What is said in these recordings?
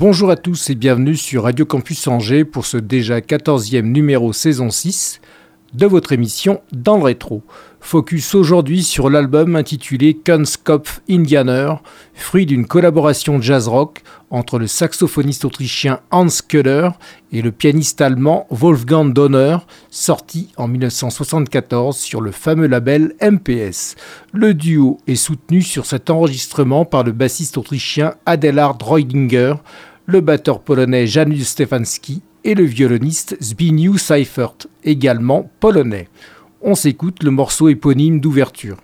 Bonjour à tous et bienvenue sur Radio Campus Angers pour ce déjà 14e numéro saison 6 de votre émission Dans le rétro. Focus aujourd'hui sur l'album intitulé Kunstkopf Indianer, fruit d'une collaboration jazz-rock entre le saxophoniste autrichien Hans Köhler et le pianiste allemand Wolfgang Donner, sorti en 1974 sur le fameux label MPS. Le duo est soutenu sur cet enregistrement par le bassiste autrichien Adelhard Reudinger, le batteur polonais Janusz Stefanski et le violoniste Zbigniew Seifert, également polonais. On s'écoute le morceau éponyme d'ouverture.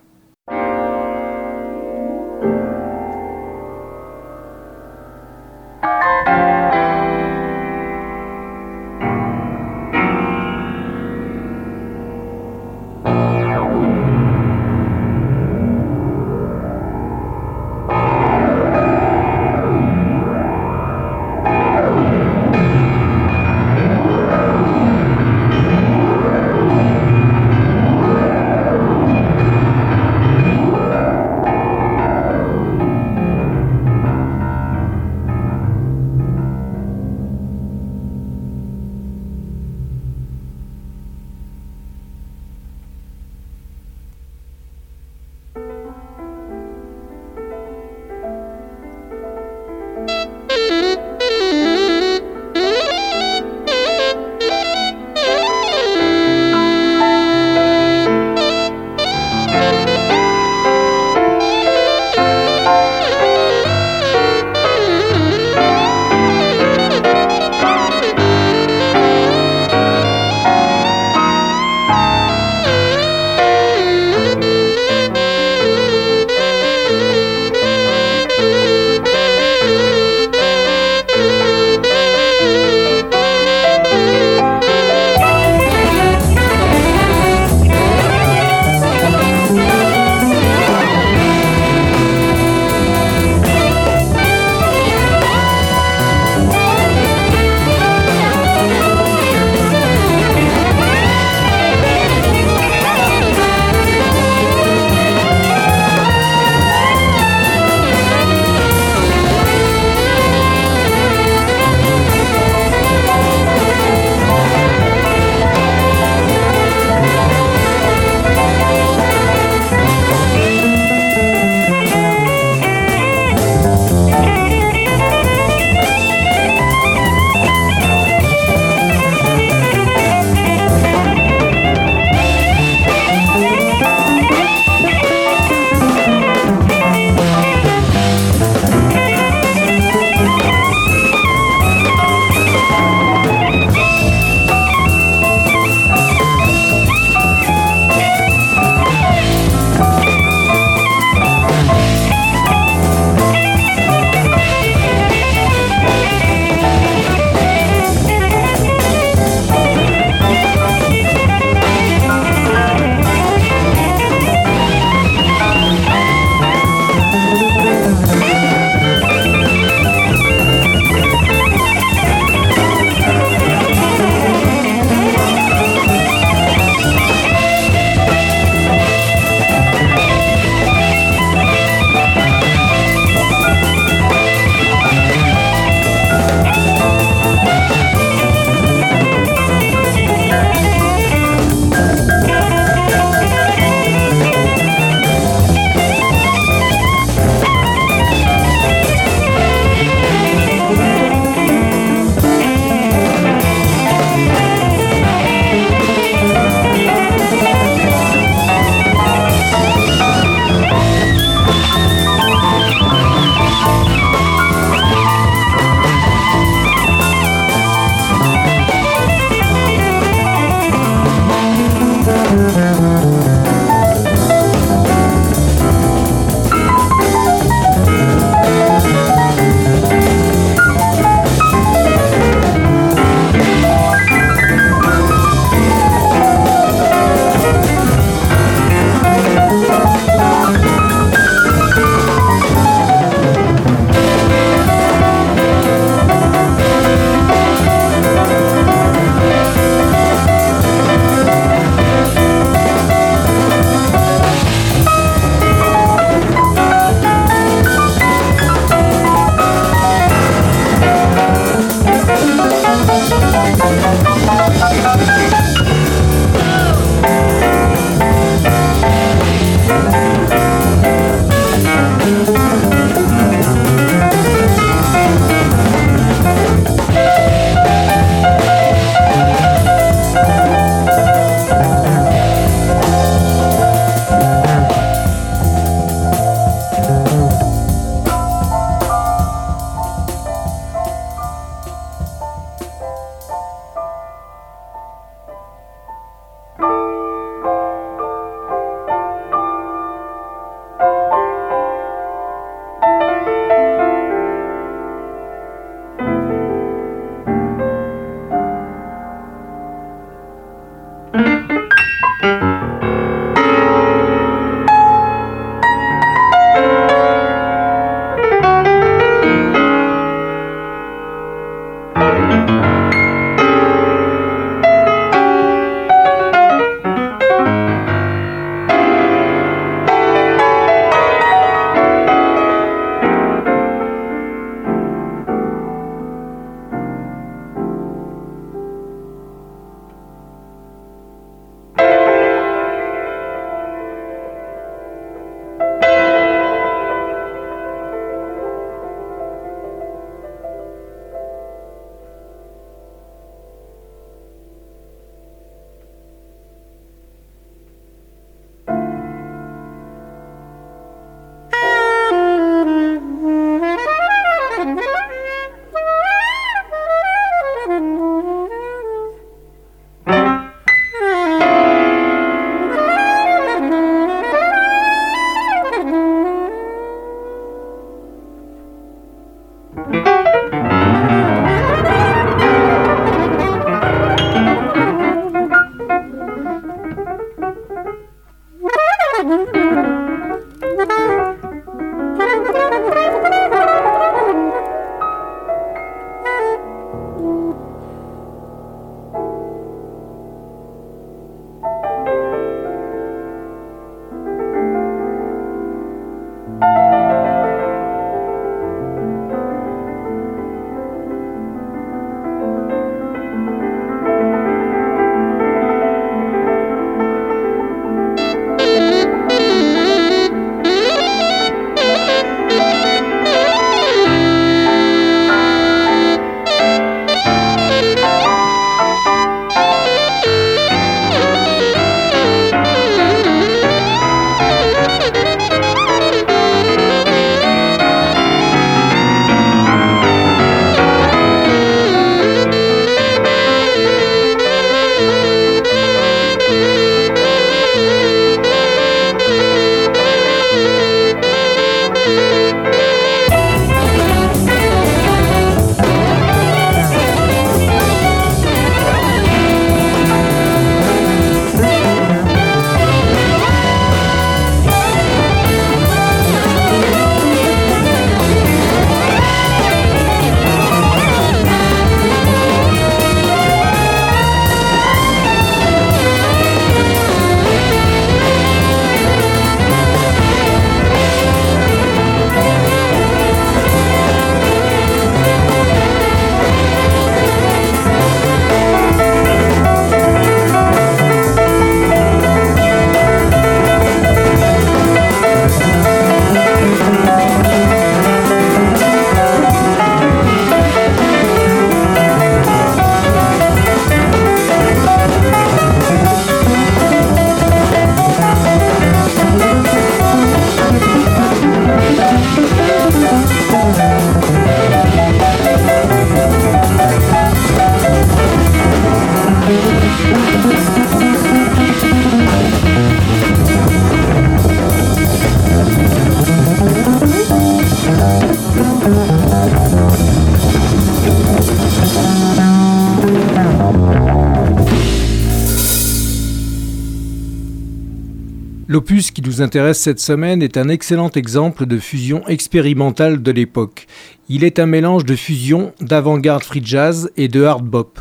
Nous intéresse cette semaine est un excellent exemple de fusion expérimentale de l'époque. Il est un mélange de fusion, d'avant-garde free jazz et de hard bop.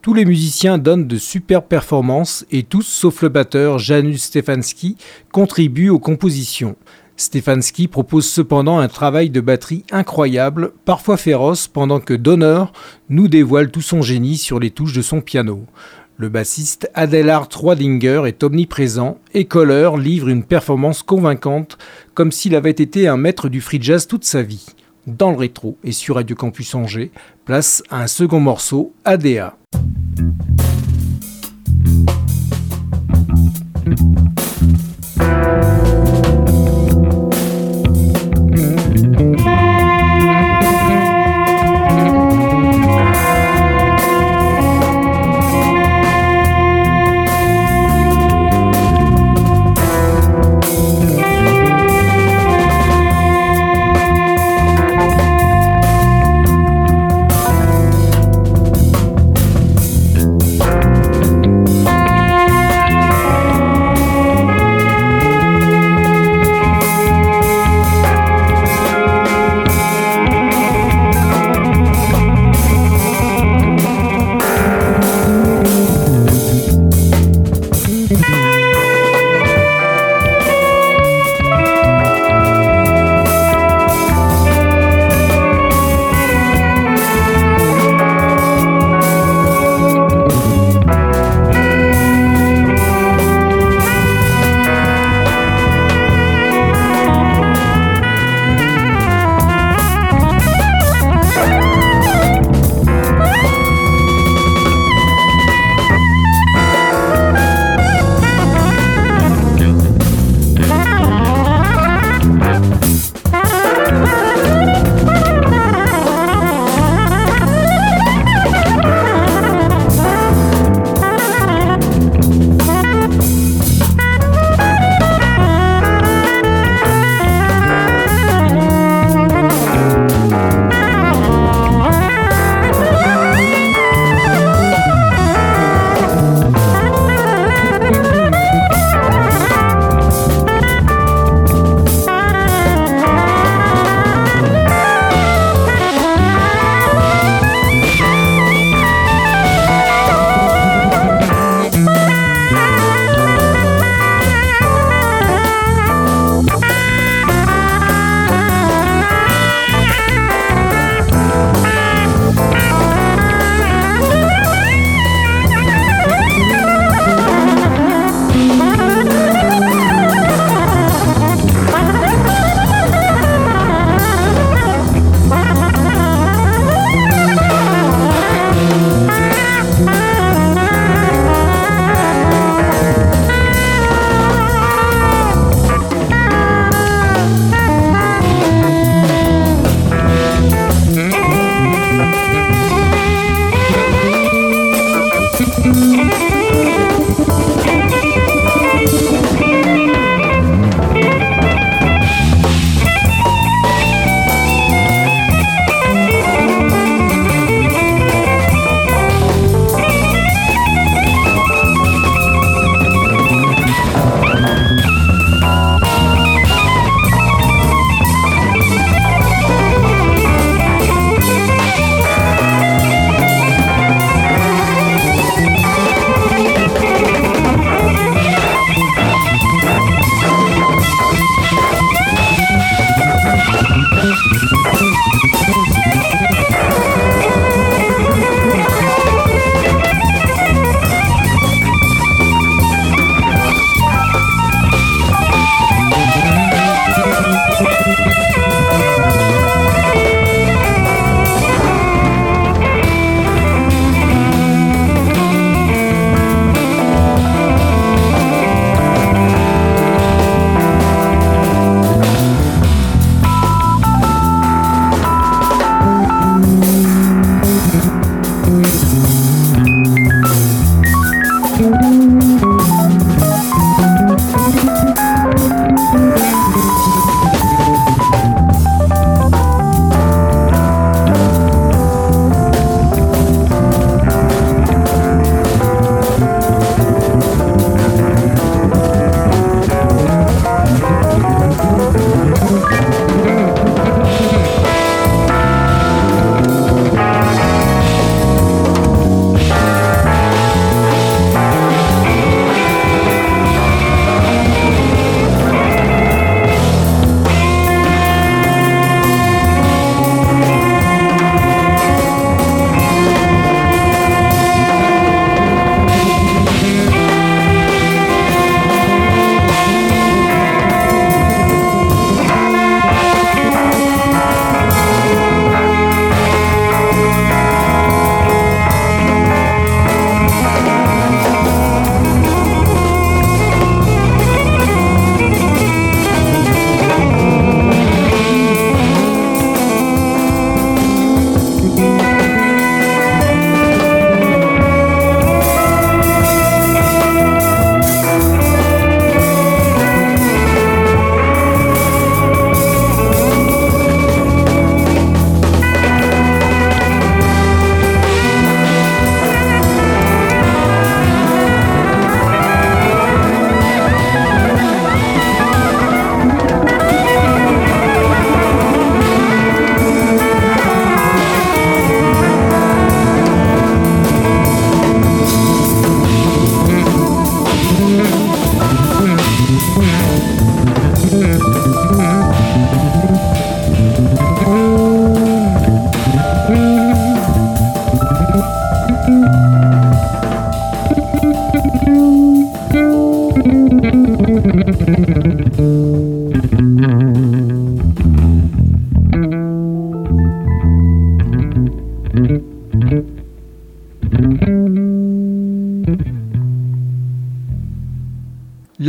Tous les musiciens donnent de superbes performances et tous, sauf le batteur Janusz Stefanski, contribuent aux compositions. Stefanski propose cependant un travail de batterie incroyable, parfois féroce, pendant que Donner nous dévoile tout son génie sur les touches de son piano. Le bassiste Adelard Troidinger est omniprésent et Kohler livre une performance convaincante comme s'il avait été un maître du free jazz toute sa vie. Dans le rétro et sur Radio Campus Angers, place à un second morceau, ADA.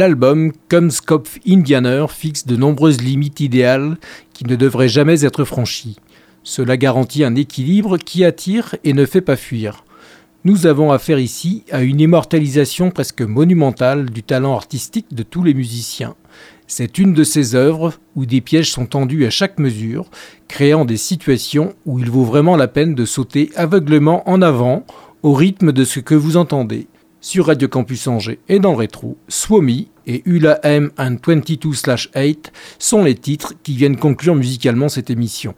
L'album Kopf Indianer fixe de nombreuses limites idéales qui ne devraient jamais être franchies. Cela garantit un équilibre qui attire et ne fait pas fuir. Nous avons affaire ici à une immortalisation presque monumentale du talent artistique de tous les musiciens. C'est une de ces œuvres où des pièges sont tendus à chaque mesure, créant des situations où il vaut vraiment la peine de sauter aveuglément en avant au rythme de ce que vous entendez. Sur Radio Campus Angers et dans le rétro, Swami et Ula M and 22/8 sont les titres qui viennent conclure musicalement cette émission.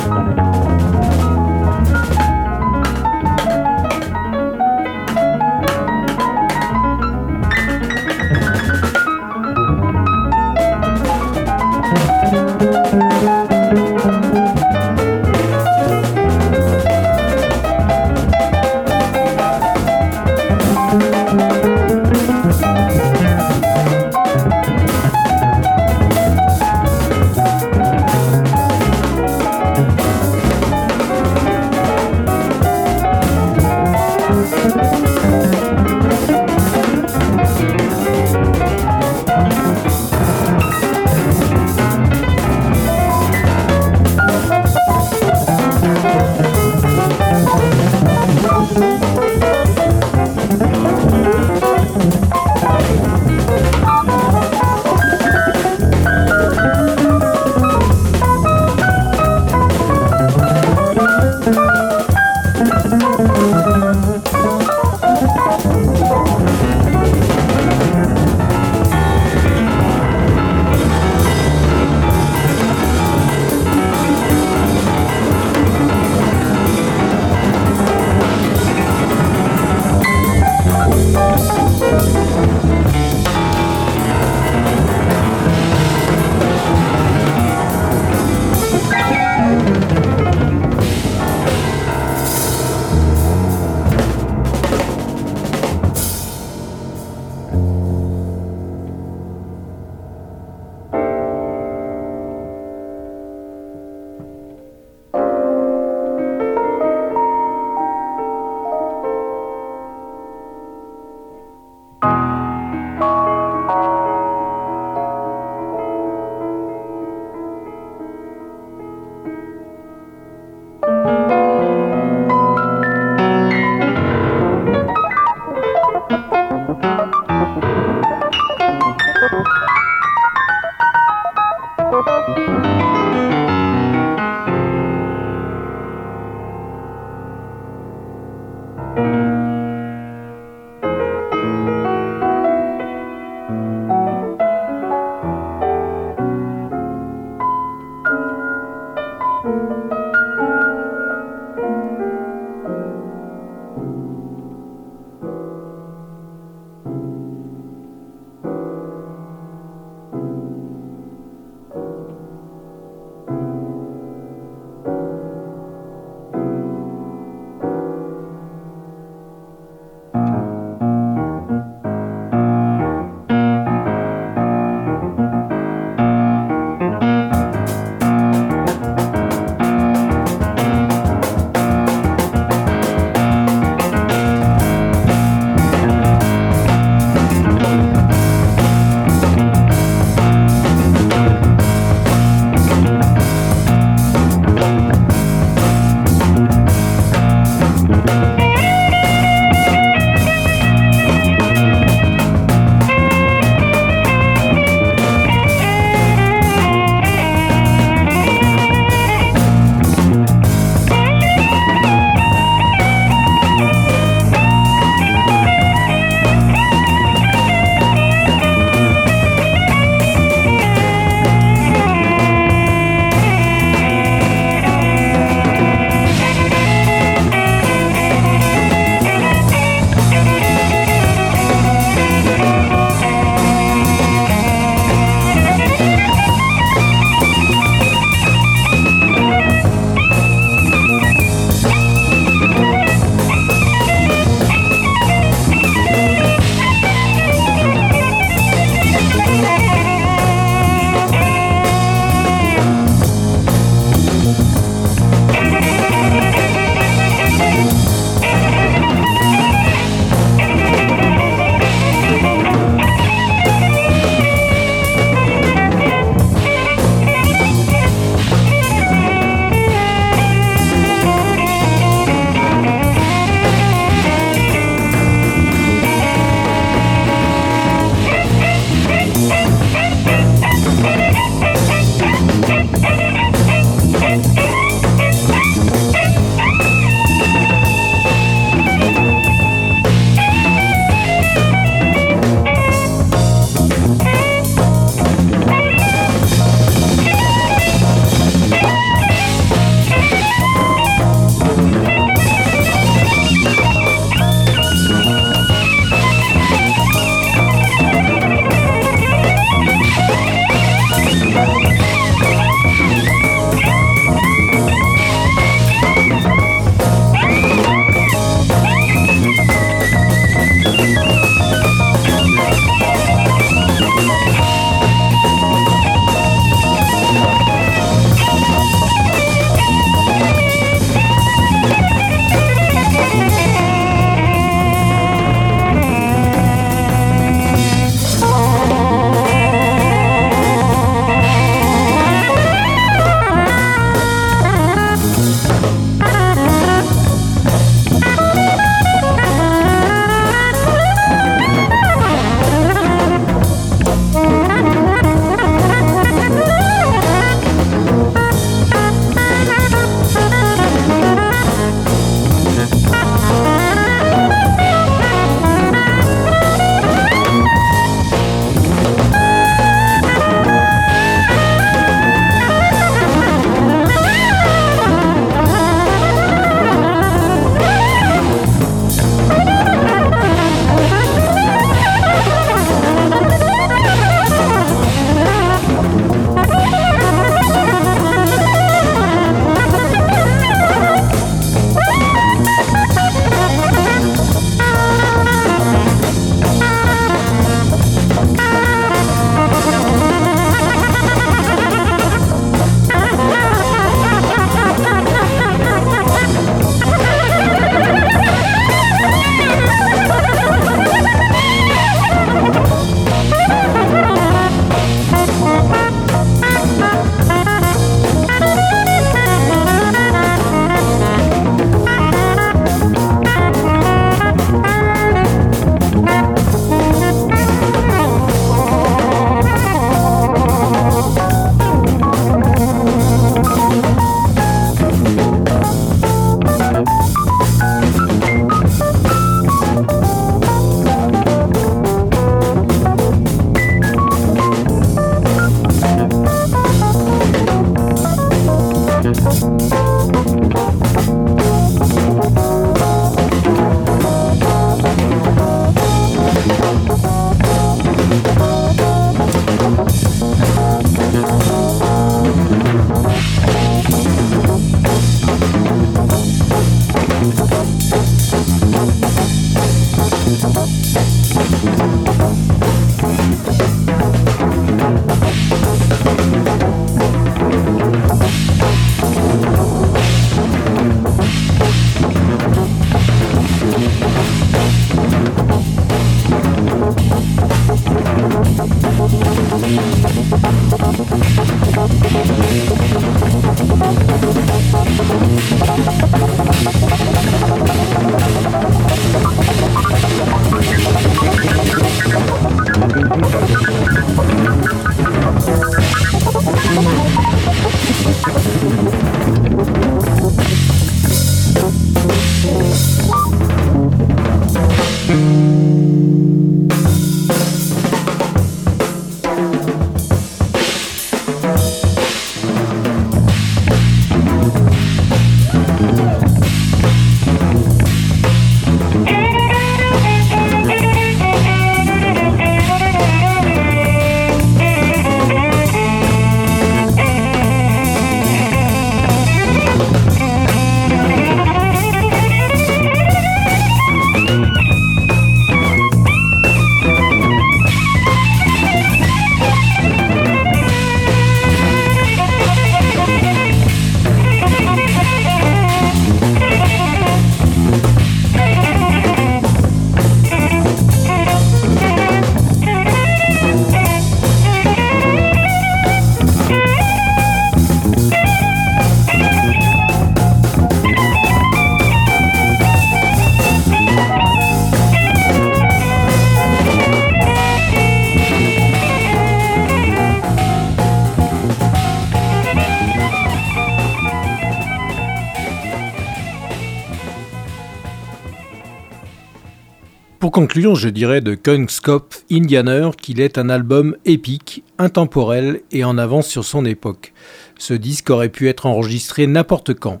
Conclure, je dirais de Kungskopf Indianer qu'il est un album épique, intemporel et en avance sur son époque. Ce disque aurait pu être enregistré n'importe quand.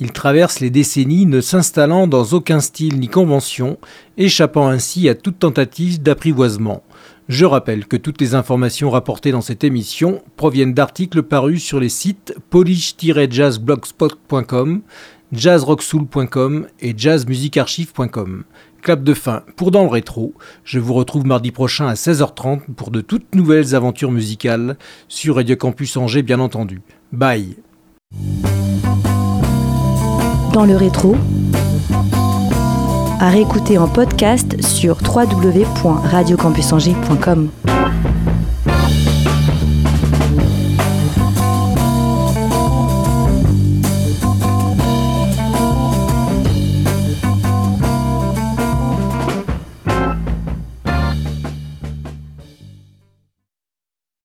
Il traverse les décennies ne s'installant dans aucun style ni convention, échappant ainsi à toute tentative d'apprivoisement. Je rappelle que toutes les informations rapportées dans cette émission proviennent d'articles parus sur les sites polish-jazzblogspot.com, jazzrocksoul.com et jazzmusicarchive.com. Clap de fin pour Dans le Rétro. Je vous retrouve mardi prochain à 16h30 pour de toutes nouvelles aventures musicales sur Radio Campus Angers, bien entendu. Bye. Dans le rétro, à réécouter en podcast sur www.radiocampusangers.com.